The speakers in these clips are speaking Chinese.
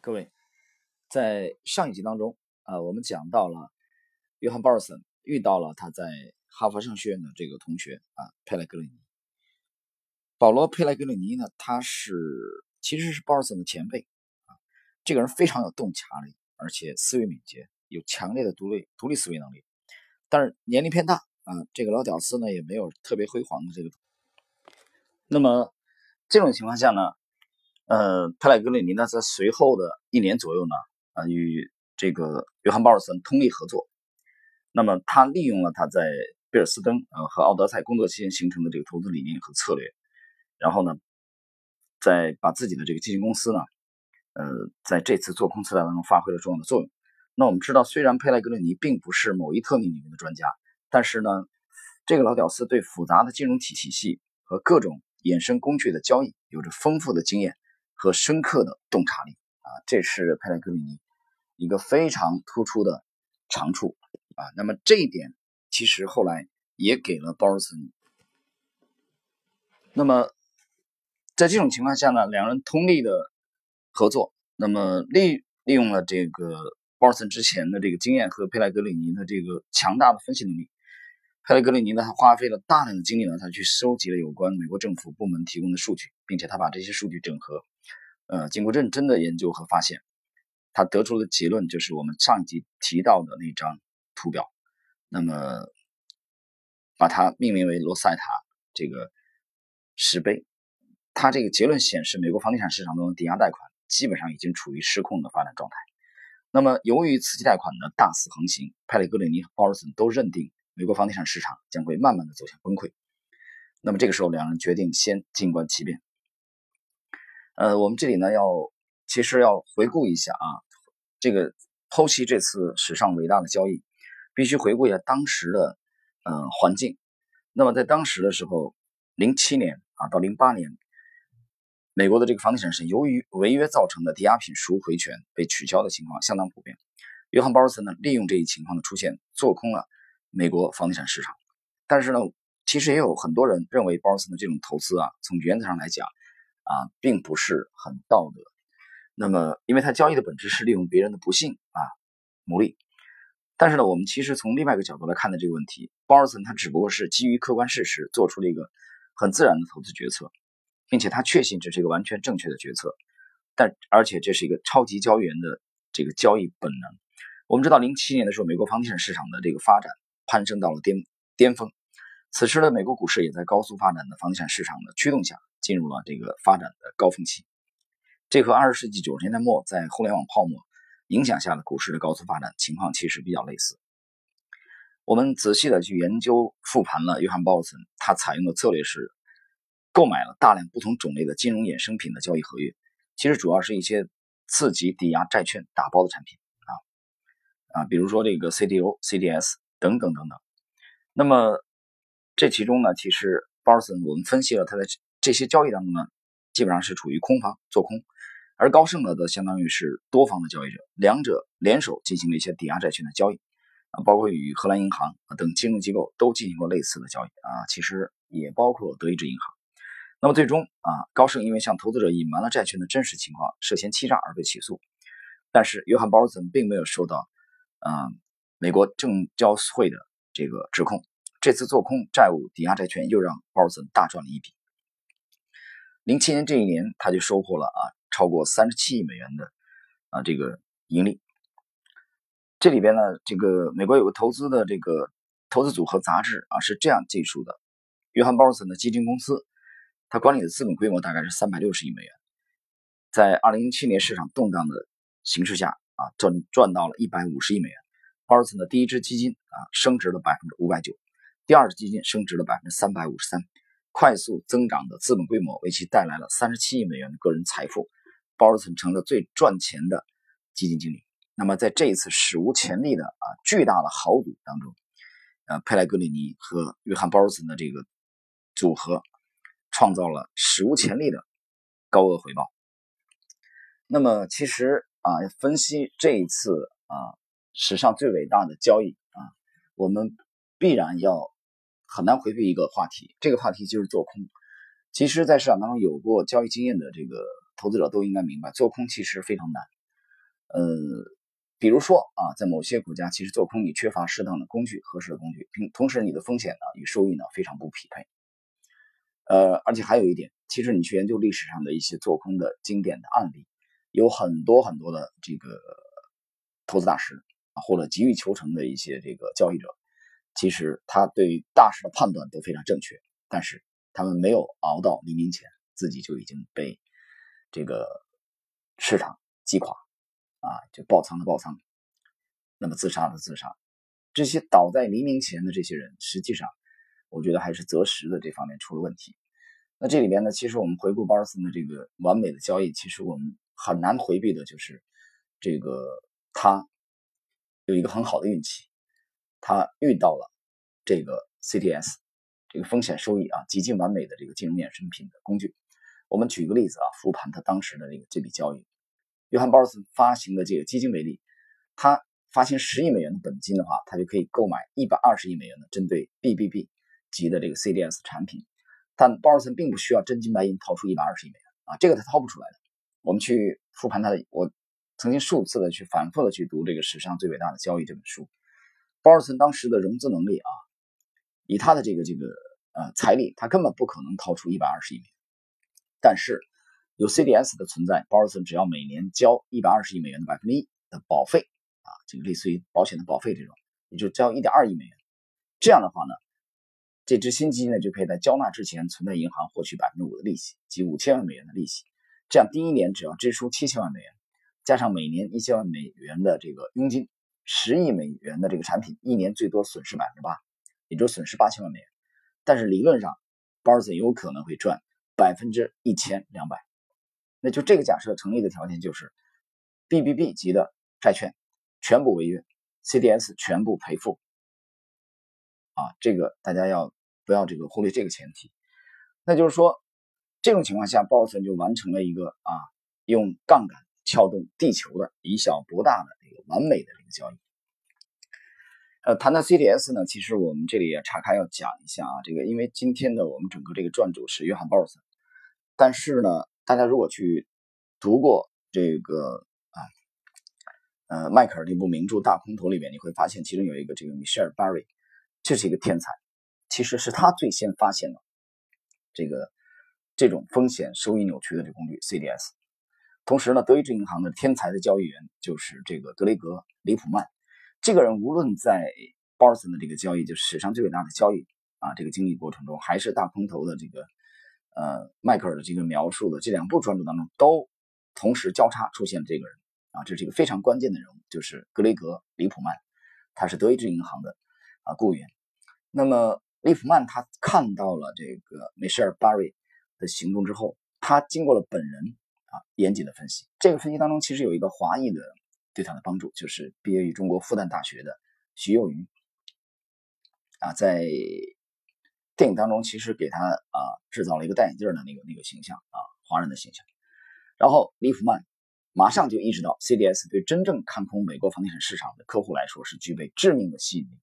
各位，在上一集当中啊，我们讲到了约翰·鲍尔森遇到了他在哈佛商学院的这个同学啊，佩莱格里尼。保罗·佩莱格里尼呢，他是其实是鲍尔森的前辈啊。这个人非常有洞察力，而且思维敏捷，有强烈的独立独立思维能力。但是年龄偏大啊，这个老屌丝呢也没有特别辉煌的这个。那么这种情况下呢？呃，佩莱格里尼呢，在随后的一年左右呢，啊，与这个约翰鲍尔森通力合作。那么，他利用了他在贝尔斯登呃和奥德赛工作期间形成的这个投资理念和策略，然后呢，再把自己的这个基金公司呢，呃，在这次做空策略当中发挥了重要的作用。那我们知道，虽然佩莱格里尼并不是某一特定领域的专家，但是呢，这个老屌丝对复杂的金融体体系和各种衍生工具的交易有着丰富的经验。和深刻的洞察力啊，这是佩莱格里尼一个非常突出的长处啊。那么这一点其实后来也给了鲍尔森。那么在这种情况下呢，两人通力的合作，那么利利用了这个鲍尔森之前的这个经验和佩莱格里尼的这个强大的分析能力。佩莱格里尼呢，他花费了大量的精力呢，他去收集了有关美国政府部门提供的数据，并且他把这些数据整合。呃，经过认真的研究和发现，他得出的结论就是我们上一集提到的那张图表。那么，把它命名为罗塞塔这个石碑。他这个结论显示，美国房地产市场中的抵押贷款基本上已经处于失控的发展状态。那么，由于刺激贷款的大肆横行，派里格里尼和鲍尔森都认定美国房地产市场将会慢慢的走向崩溃。那么，这个时候，两人决定先静观其变。呃，我们这里呢要其实要回顾一下啊，这个剖析这次史上伟大的交易，必须回顾一下当时的呃环境。那么在当时的时候，零七年啊到零八年，美国的这个房地产是由于违约造成的抵押品赎回权被取消的情况相当普遍。约翰鲍尔森呢利用这一情况的出现，做空了美国房地产市场。但是呢，其实也有很多人认为鲍尔森的这种投资啊，从原则上来讲。啊，并不是很道德。那么，因为他交易的本质是利用别人的不幸啊，牟利。但是呢，我们其实从另外一个角度来看的这个问题，鲍尔森他只不过是基于客观事实做出了一个很自然的投资决策，并且他确信这是一个完全正确的决策。但而且这是一个超级交易员的这个交易本能。我们知道，零七年的时候，美国房地产市场的这个发展攀升到了巅巅峰，此时的美国股市也在高速发展的房地产市场的驱动下。进入了这个发展的高峰期，这和二十世纪九十年代末在互联网泡沫影响下的股市的高速发展情况其实比较类似。我们仔细的去研究复盘了约翰鲍森，他采用的策略是购买了大量不同种类的金融衍生品的交易合约，其实主要是一些次级抵押债券打包的产品啊啊，比如说这个 CDO、CDS 等等等等。那么这其中呢，其实鲍尔森我们分析了他的。这些交易当中呢，基本上是处于空方做空，而高盛呢，则相当于是多方的交易者，两者联手进行了一些抵押债券的交易，啊，包括与荷兰银行等金融机构都进行过类似的交易啊，其实也包括德意志银行。那么最终啊，高盛因为向投资者隐瞒了债券的真实情况，涉嫌欺诈而被起诉，但是约翰鲍尔森并没有受到啊美国证交会的这个指控，这次做空债务抵押债券又让鲍尔森大赚了一笔。零七年这一年，他就收获了啊超过三十七亿美元的啊这个盈利。这里边呢，这个美国有个投资的这个投资组合杂志啊是这样记述的：约翰鲍尔森的基金公司，他管理的资本规模大概是三百六十亿美元，在二零零七年市场动荡的形势下啊赚赚到了一百五十亿美元。鲍尔森的第一支基金啊升值了百分之五百九，第二只基金升值了百分之三百五十三。快速增长的资本规模为其带来了三十七亿美元的个人财富，鲍尔森成了最赚钱的基金经理。那么，在这一次史无前例的啊巨大的豪赌当中，呃，佩莱格里尼和约翰鲍尔森的这个组合创造了史无前例的高额回报。那么，其实啊，分析这一次啊史上最伟大的交易啊，我们必然要。很难回避一个话题，这个话题就是做空。其实，在市场当中有过交易经验的这个投资者都应该明白，做空其实非常难呃，比如说啊，在某些国家，其实做空你缺乏适当的工具、合适的工具，并同时你的风险呢与收益呢非常不匹配。呃，而且还有一点，其实你去研究历史上的一些做空的经典的案例，有很多很多的这个投资大师啊，或者急于求成的一些这个交易者，其实他对于大势的判断都非常正确，但是他们没有熬到黎明前，自己就已经被这个市场击垮啊，就爆仓的爆仓，那么自杀的自杀，这些倒在黎明前的这些人，实际上。我觉得还是择时的这方面出了问题。那这里边呢，其实我们回顾巴尔森的这个完美的交易，其实我们很难回避的就是这个他有一个很好的运气，他遇到了这个 CDS 这个风险收益啊极尽完美的这个金融衍生品的工具。我们举个例子啊，复盘他当时的这个这笔交易，约翰鲍尔森发行的这个基金为例，他发行十亿美元的本金的话，他就可以购买一百二十亿美元的针对 BBB。级的这个 CDS 产品，但鲍尔森并不需要真金白银掏出一百二十亿美元啊，这个他掏不出来的。我们去复盘他的，我曾经数次的去反复的去读这个《史上最伟大的交易》这本书。鲍尔森当时的融资能力啊，以他的这个这个呃财力，他根本不可能掏出一百二十亿美元。但是有 CDS 的存在，鲍尔森只要每年交一百二十亿美元的百分之一的保费啊，这个类似于保险的保费这种，也就交一点二亿美元。这样的话呢？这支新基金呢，就可以在交纳之前存在银行获取百分之五的利息，即五千万美元的利息。这样第一年只要支出七千万美元，加上每年一千万美元的这个佣金，十亿美元的这个产品，一年最多损失百分之八，也就损失八千万美元。但是理论上，鲍尔森有可能会赚百分之一千两百。那就这个假设成立的条件就是，BBB 级的债券全部违约，CDS 全部赔付。啊，这个大家要。不要这个忽略这个前提，那就是说，这种情况下，鲍尔森就完成了一个啊，用杠杆撬动地球的以小博大的这个完美的这个交易。呃，谈到 CDS 呢，其实我们这里也岔开要讲一下啊，这个因为今天的我们整个这个撰主是约翰鲍尔森，但是呢，大家如果去读过这个啊，呃，迈克尔这部名著《大空头》里面，你会发现其中有一个这个米歇尔·巴瑞，这是一个天才。其实是他最先发现了这个这种风险收益扭曲的这工具 CDS。同时呢，德意志银行的天才的交易员就是这个德雷格·里普曼。这个人无论在鲍尔森的这个交易，就史上最伟大的交易啊这个经历过程中，还是大空头的这个呃迈克尔的这个描述的这两部专著当中，都同时交叉出现这个人啊，这是一个非常关键的人物，就是格雷格·里普曼，他是德意志银行的啊雇员。那么利普曼他看到了这个梅舍尔·巴瑞的行动之后，他经过了本人啊严谨的分析。这个分析当中其实有一个华裔的对他的帮助，就是毕业于中国复旦大学的徐幼瑜啊，在电影当中其实给他啊制造了一个戴眼镜的那个那个形象啊华人的形象。然后利弗曼马上就意识到 CDS 对真正看空美国房地产市场的客户来说是具备致命的吸引力。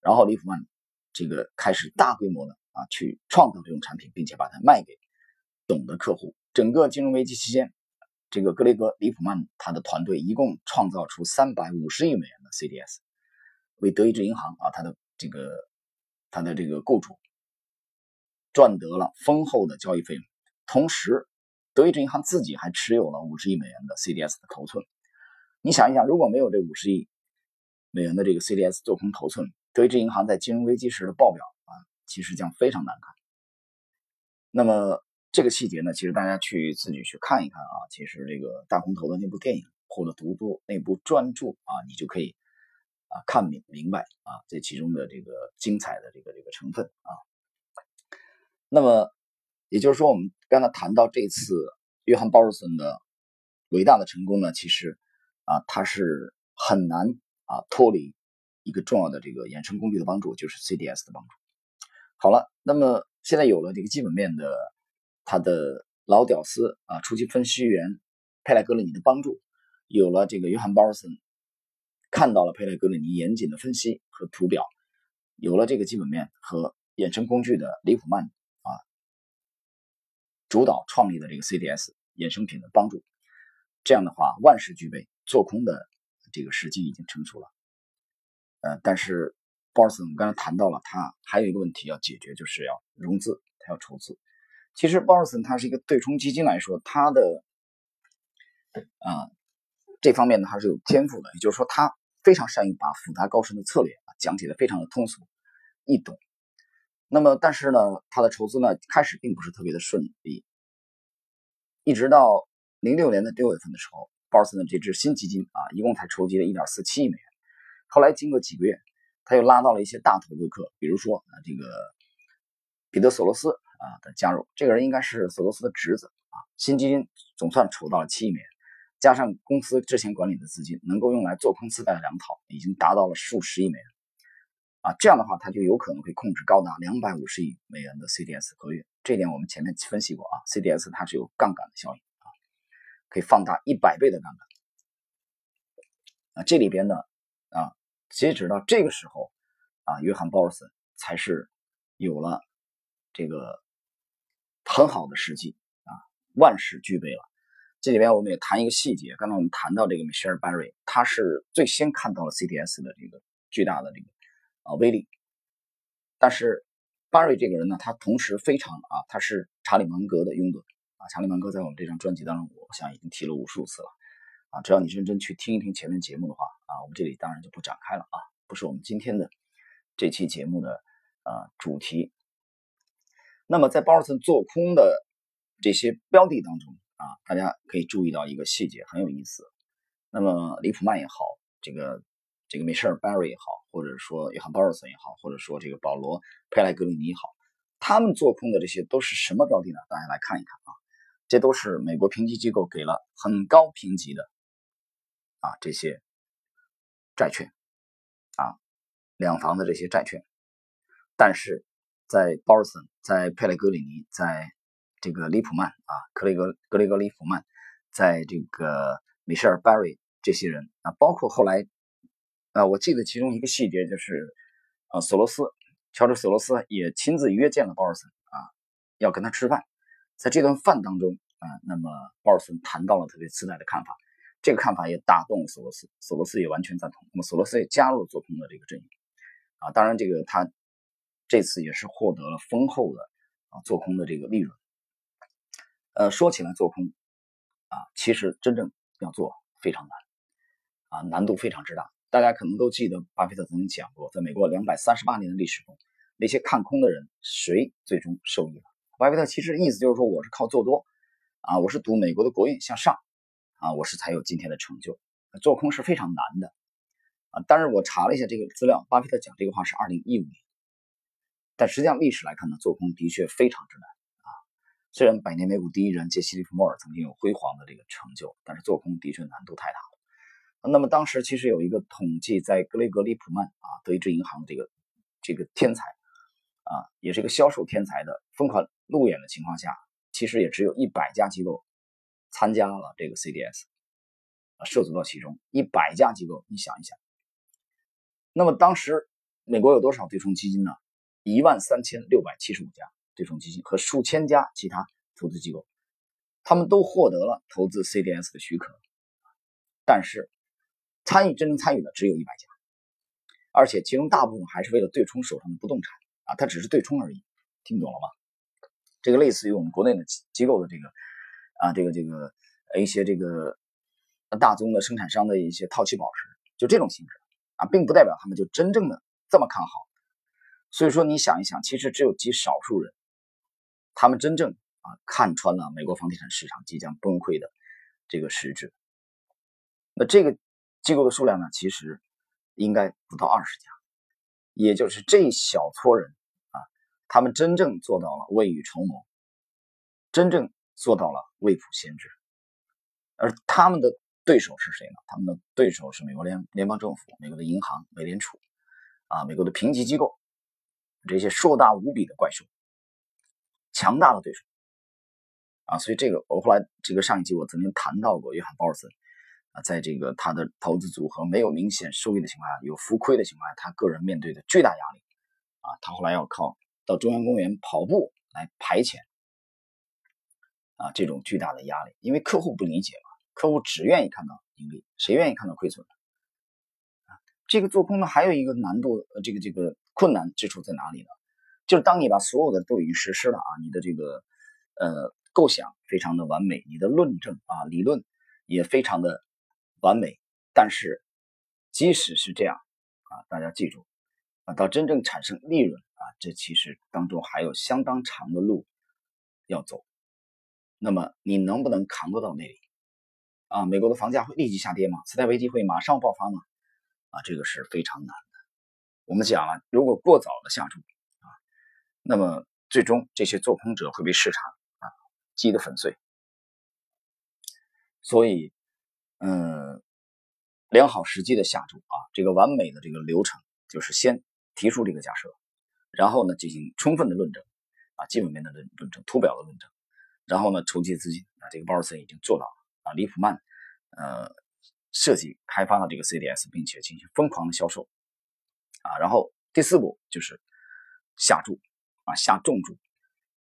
然后利弗曼。这个开始大规模的啊，去创造这种产品，并且把它卖给懂的客户。整个金融危机期间，这个格雷格·里普曼他的团队一共创造出三百五十亿美元的 CDS，为德意志银行啊，他的这个他的这个雇主赚得了丰厚的交易费用。同时，德意志银行自己还持有了五十亿美元的 CDS 的头寸。你想一想，如果没有这五十亿美元的这个 CDS 做空头寸，德意志银行在金融危机时的报表啊，其实将非常难看。那么这个细节呢，其实大家去自己去看一看啊，其实这个大空头的那部电影或者读读那部专著啊，你就可以啊看明明白啊这其中的这个精彩的这个这个成分啊。那么也就是说，我们刚才谈到这次约翰鲍尔森的伟大的成功呢，其实啊他是很难啊脱离。一个重要的这个衍生工具的帮助就是 CDS 的帮助。好了，那么现在有了这个基本面的，他的老屌丝啊，初级分析员佩莱格里尼的帮助，有了这个约翰鲍尔森看到了佩莱格里尼严谨的分析和图表，有了这个基本面和衍生工具的里普曼啊，主导创立的这个 CDS 衍生品的帮助，这样的话万事俱备，做空的这个时机已经成熟了。呃，但是鲍尔森刚才谈到了，他还有一个问题要解决，就是要融资，他要筹资。其实鲍尔森他是一个对冲基金来说，他的啊这方面呢还是有天赋的，也就是说他非常善于把复杂高深的策略啊讲解的非常的通俗易懂。那么，但是呢，他的筹资呢开始并不是特别的顺利，一直到零六年的六月份的时候，鲍尔森的这支新基金啊一共才筹集了一点四七亿美元。后来经过几个月，他又拉到了一些大投资客，比如说啊这个彼得索罗斯。啊的加入，这个人应该是索罗斯的侄子啊。新基金总算筹到了七亿美元，加上公司之前管理的资金，能够用来做空自带的两套，已经达到了数十亿美元啊。这样的话，他就有可能会控制高达两百五十亿美元的 CDS 合约。这点我们前面分析过啊，CDS 它是有杠杆的效应啊，可以放大一百倍的杠杆啊。这里边呢啊，截止到这个时候啊，约翰鲍尔森才是有了这个。很好的时机啊，万事俱备了。这里边我们也谈一个细节，刚才我们谈到这个 Michelle Barry，他是最先看到了 CDS 的这个巨大的这个啊威力。但是 Barry 这个人呢，他同时非常啊，他是查理芒格的拥趸啊。查理芒格在我们这张专辑当中，我想已经提了无数次了啊。只要你认真去听一听前面节目的话啊，我们这里当然就不展开了啊，不是我们今天的这期节目的啊主题。那么在鲍尔森做空的这些标的当中啊，大家可以注意到一个细节很有意思。那么里普曼也好，这个这个米歇尔·巴瑞也好，或者说约翰·鲍尔森也好，或者说这个保罗·佩莱格里尼也好，他们做空的这些都是什么标的呢？大家来看一看啊，这都是美国评级机构给了很高评级的啊这些债券啊两房的这些债券，但是。在鲍尔森，在佩雷格里尼，在这个利普曼啊，克雷格格雷格里普曼，在这个米歇尔·巴瑞这些人啊，包括后来啊，我记得其中一个细节就是啊，索罗斯乔治索罗斯也亲自约见了鲍尔森啊，要跟他吃饭。在这顿饭当中啊，那么鲍尔森谈到了他对次贷的看法，这个看法也打动了索罗斯，索罗斯也完全赞同。那么索罗斯也加入了做空的这个阵营啊，当然这个他。这次也是获得了丰厚的啊做空的这个利润。呃，说起来做空啊，其实真正要做非常难啊，难度非常之大。大家可能都记得巴菲特曾经讲过，在美国两百三十八年的历史中，那些看空的人谁最终受益了？巴菲特其实意思就是说，我是靠做多啊，我是赌美国的国运向上啊，我是才有今天的成就。做空是非常难的啊。但是我查了一下这个资料，巴菲特讲这个话是二零一五年。但实际上，历史来看呢，做空的确非常之难啊。虽然百年美股第一人杰西·利弗莫尔曾经有辉煌的这个成就，但是做空的确难度太大了。那么当时其实有一个统计，在格雷格·利普曼啊，德意志银行这个这个天才啊，也是一个销售天才的疯狂路演的情况下，其实也只有一百家机构参加了这个 CDS 啊，涉足到其中一百家机构，你想一想，那么当时美国有多少对冲基金呢？一万三千六百七十五家对冲基金和数千家其他投资机构，他们都获得了投资 CDS 的许可，但是参与真正参与的只有一百家，而且其中大部分还是为了对冲手上的不动产啊，它只是对冲而已，听懂了吗？这个类似于我们国内的机构的这个啊，这个这个一些这个大宗的生产商的一些套期保值，就这种性质啊，并不代表他们就真正的这么看好。所以说，你想一想，其实只有极少数人，他们真正啊看穿了美国房地产市场即将崩溃的这个实质。那这个机构的数量呢，其实应该不到二十家，也就是这一小撮人啊，他们真正做到了未雨绸缪，真正做到了未卜先知。而他们的对手是谁呢？他们的对手是美国联联邦政府、美国的银行、美联储啊，美国的评级机构。这些硕大无比的怪兽，强大的对手啊！所以这个我后来这个上一集我曾经谈到过，约翰鲍尔森啊，在这个他的投资组合没有明显收益的情况下，有浮亏的情况下，他个人面对的巨大压力啊，他后来要靠到中央公园跑步来排遣啊这种巨大的压力，因为客户不理解嘛，客户只愿意看到盈利，谁愿意看到亏损？这个做空呢还有一个难度，呃，这个这个困难之处在哪里呢？就是当你把所有的都已经实施了啊，你的这个呃构想非常的完美，你的论证啊理论也非常的完美，但是即使是这样啊，大家记住啊，到真正产生利润啊，这其实当中还有相当长的路要走。那么你能不能扛得到那里？啊，美国的房价会立即下跌吗？次贷危机会马上爆发吗？啊，这个是非常难。我们讲了，如果过早的下注啊。那么最终这些做空者会被市场啊击得粉碎，所以嗯，良好时机的下注啊，这个完美的这个流程就是先提出这个假设，然后呢进行充分的论证啊，基本面的论论证、图表的论证，然后呢筹集资金啊，这个鲍尔森已经做到了啊，利普曼呃设计开发了这个 CDS，并且进行疯狂的销售啊，然后第四步就是下注。啊，下重注，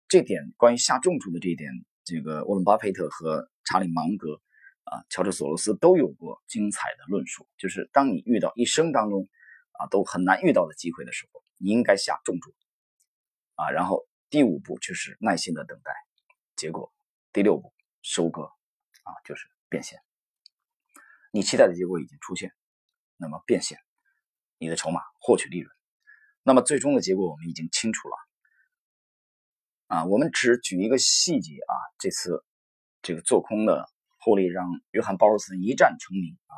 这点关于下重注的这一点，这个沃伦巴菲特和查理芒格啊，乔治索罗斯都有过精彩的论述。就是当你遇到一生当中啊都很难遇到的机会的时候，你应该下重注啊。然后第五步就是耐心的等待结果，第六步收割啊，就是变现。你期待的结果已经出现，那么变现你的筹码获取利润，那么最终的结果我们已经清楚了。啊，我们只举一个细节啊，这次这个做空的获利让约翰鲍尔森一战成名啊，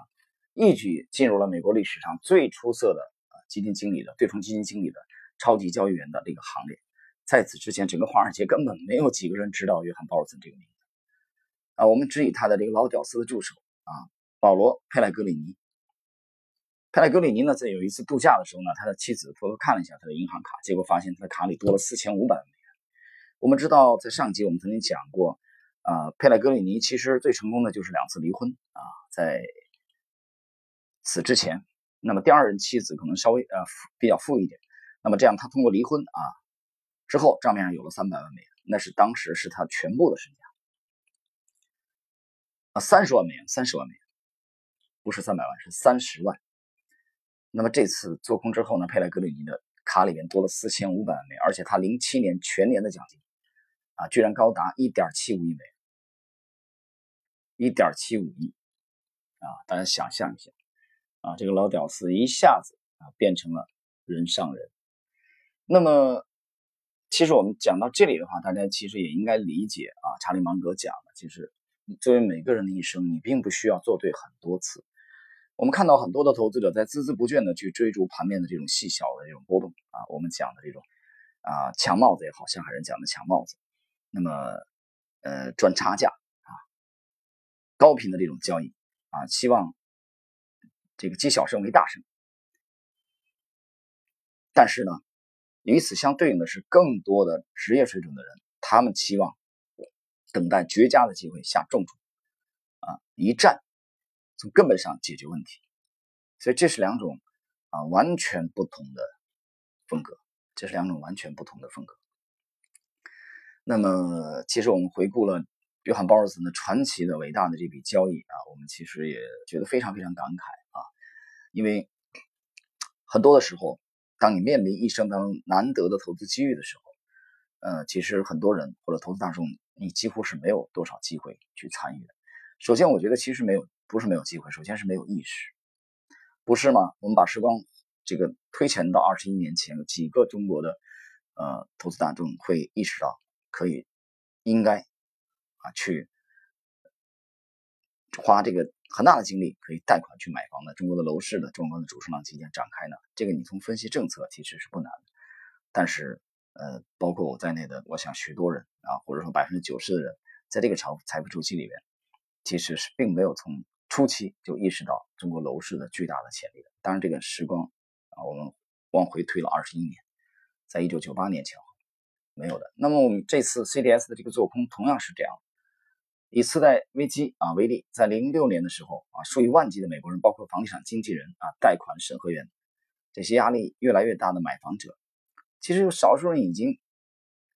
一举进入了美国历史上最出色的啊基金经理的对冲基金经理的超级交易员的这个行列。在此之前，整个华尔街根本没有几个人知道约翰鲍尔森这个名字啊。我们只以他的这个老屌丝的助手啊，保罗佩莱格里尼。佩莱格里尼呢，在有一次度假的时候呢，他的妻子偷偷看了一下他的银行卡，结果发现他的卡里多了四千五百万美元。我们知道，在上集我们曾经讲过，啊，佩莱格里尼其实最成功的就是两次离婚啊，在此之前，那么第二任妻子可能稍微呃比较富一点，那么这样他通过离婚啊之后账面上有了三百万美元，那是当时是他全部的身家啊，三十万美元，三十万美元，不是三百万，是三十万。那么这次做空之后呢，佩莱格里尼的卡里面多了四千五百万美，而且他零七年全年的奖金。啊，居然高达一点七五亿美元，一点七五亿啊！大家想象一下，啊，这个老屌丝一下子啊变成了人上人。那么，其实我们讲到这里的话，大家其实也应该理解啊，查理芒格讲的，其实作为每个人的一生，你并不需要做对很多次。我们看到很多的投资者在孜孜不倦的去追逐盘面的这种细小的这种波动啊，我们讲的这种啊抢帽子也好，像海人讲的抢帽子。那么，呃，赚差价啊，高频的这种交易啊，希望这个积小胜为大胜。但是呢，与此相对应的是，更多的职业水准的人，他们期望等待绝佳的机会下重注啊，一战从根本上解决问题。所以这是两种啊完全不同的风格，这是两种完全不同的风格。那么，其实我们回顾了约翰·鲍尔森的传奇的伟大的这笔交易啊，我们其实也觉得非常非常感慨啊，因为很多的时候，当你面临一生当中难得的投资机遇的时候，呃，其实很多人或者投资大众，你几乎是没有多少机会去参与的。首先，我觉得其实没有，不是没有机会，首先是没有意识，不是吗？我们把时光这个推前到二十一年前，几个中国的呃投资大众会意识到。可以，应该啊去花这个很大的精力，可以贷款去买房的。中国的楼市的中国的主升浪期间展开呢，这个你从分析政策其实是不难的。但是，呃，包括我在内的，我想许多人啊，或者说百分之九十的人，在这个潮财富周期里面，其实是并没有从初期就意识到中国楼市的巨大的潜力的。当然，这个时光啊，我们往回推了二十一年，在一九九八年前后。没有的。那么我们这次 CDS 的这个做空同样是这样，以次贷危机啊为例，在零六年的时候啊，数以万计的美国人，包括房地产经纪人啊、贷款审核员，这些压力越来越大的买房者，其实有少数人已经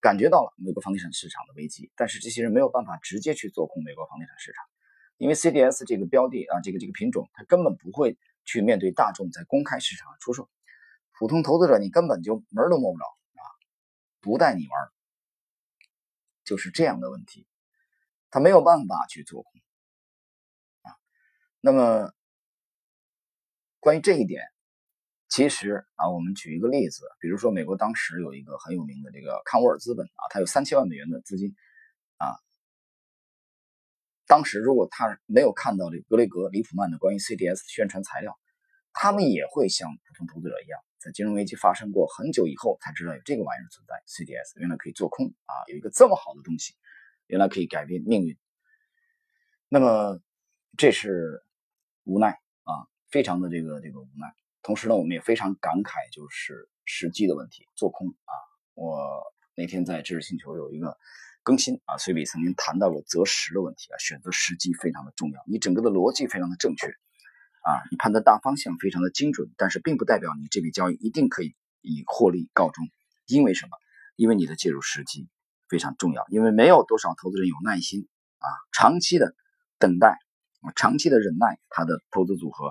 感觉到了美国房地产市场的危机，但是这些人没有办法直接去做空美国房地产市场，因为 CDS 这个标的啊，这个这个品种，它根本不会去面对大众在公开市场出售，普通投资者你根本就门都摸不着啊，不带你玩，就是这样的问题，他没有办法去做空啊。那么关于这一点，其实啊，我们举一个例子，比如说美国当时有一个很有名的这个康沃尔资本啊，它有三千万美元的资金。当时如果他没有看到这格雷格·里普曼的关于 CDS 宣传材料，他们也会像普通投资者一样，在金融危机发生过很久以后才知道有这个玩意儿存在。CDS 原来可以做空啊，有一个这么好的东西，原来可以改变命运。那么这是无奈啊，非常的这个这个无奈。同时呢，我们也非常感慨，就是时机的问题，做空啊。我那天在知识星球有一个。更新啊，随笔曾经谈到过择时的问题啊，选择时机非常的重要。你整个的逻辑非常的正确啊，你判断大方向非常的精准，但是并不代表你这笔交易一定可以以获利告终。因为什么？因为你的介入时机非常重要。因为没有多少投资人有耐心啊，长期的等待，长期的忍耐，他的投资组合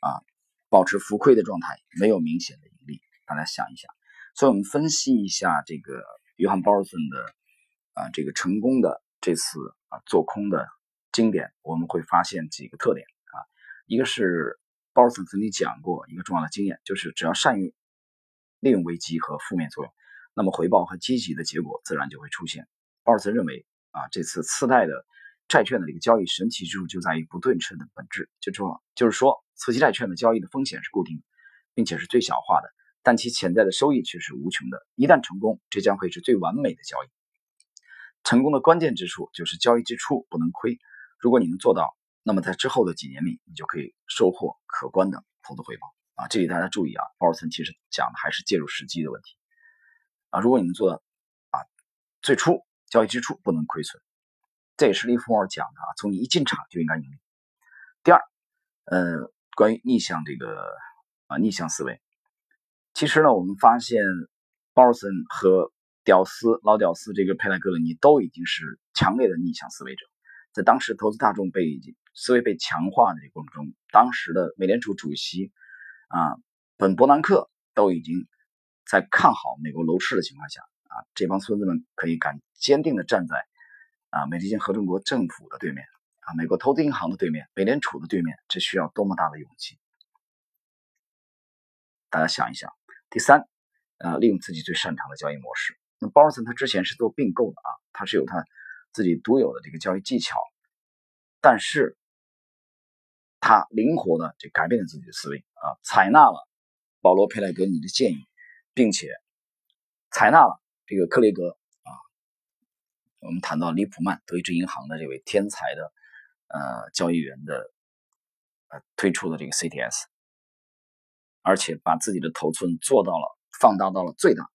啊，保持浮亏的状态，没有明显的盈利。大家想一想，所以我们分析一下这个约翰鲍尔森的。啊，这个成功的这次啊做空的经典，我们会发现几个特点啊。一个是鲍尔森曾经讲过一个重要的经验，就是只要善于利用危机和负面作用，那么回报和积极的结果自然就会出现。鲍尔森认为啊，这次次贷的债券的这个交易神奇之处就在于不对称的本质，就说就是说，次级债券的交易的风险是固定的，并且是最小化的，但其潜在的收益却是无穷的。一旦成功，这将会是最完美的交易。成功的关键之处就是交易之初不能亏。如果你能做到，那么在之后的几年里，你就可以收获可观的投资回报啊！这里大家注意啊，鲍尔森其实讲的还是介入时机的问题啊。如果你能做到啊，最初交易之初不能亏损，这也是利弗莫尔讲的啊，从你一进场就应该盈利。第二，呃，关于逆向这个啊逆向思维，其实呢，我们发现鲍尔森和屌丝老屌丝，这个佩莱格里尼都已经是强烈的逆向思维者，在当时投资大众被思维被强化的这个过程中，当时的美联储主席啊本伯南克都已经在看好美国楼市的情况下啊，这帮孙子们可以敢坚定的站在啊美利坚合众国政府的对面啊，美国投资银行的对面，美联储的对面，这需要多么大的勇气？大家想一想。第三，呃，利用自己最擅长的交易模式。那鲍尔森他之前是做并购的啊，他是有他自己独有的这个交易技巧，但是他灵活的就改变了自己的思维啊，采纳了保罗佩莱格尼的建议，并且采纳了这个克雷格啊，我们谈到里普曼德意志银行的这位天才的呃交易员的呃推出的这个 CTS，而且把自己的头寸做到了放大到了最大。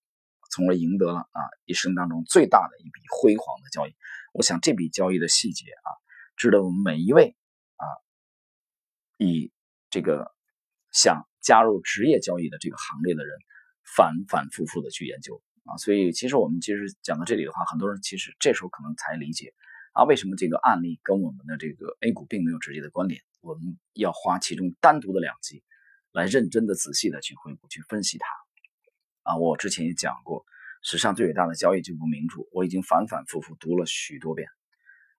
从而赢得了啊一生当中最大的一笔辉煌的交易。我想这笔交易的细节啊，值得我们每一位啊以这个想加入职业交易的这个行列的人反反复复的去研究啊。所以其实我们其实讲到这里的话，很多人其实这时候可能才理解啊为什么这个案例跟我们的这个 A 股并没有直接的关联。我们要花其中单独的两集来认真的仔细的去回顾去分析它。啊，我之前也讲过，史上最伟大的交易这部名著，我已经反反复复读了许多遍。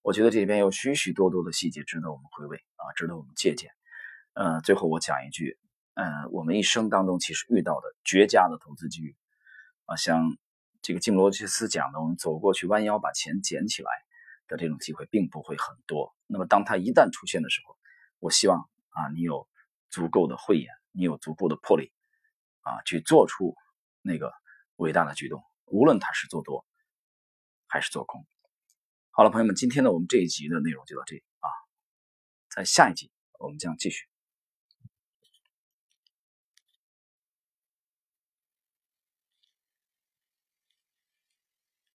我觉得这里边有许许多多的细节值得我们回味啊，值得我们借鉴。呃，最后我讲一句，呃，我们一生当中其实遇到的绝佳的投资机遇啊，像这个金罗切斯讲的，我们走过去弯腰把钱捡起来的这种机会并不会很多。那么当它一旦出现的时候，我希望啊，你有足够的慧眼，你有足够的魄力啊，去做出。那个伟大的举动，无论他是做多还是做空。好了，朋友们，今天呢，我们这一集的内容就到这里啊，在下一集我们将继续。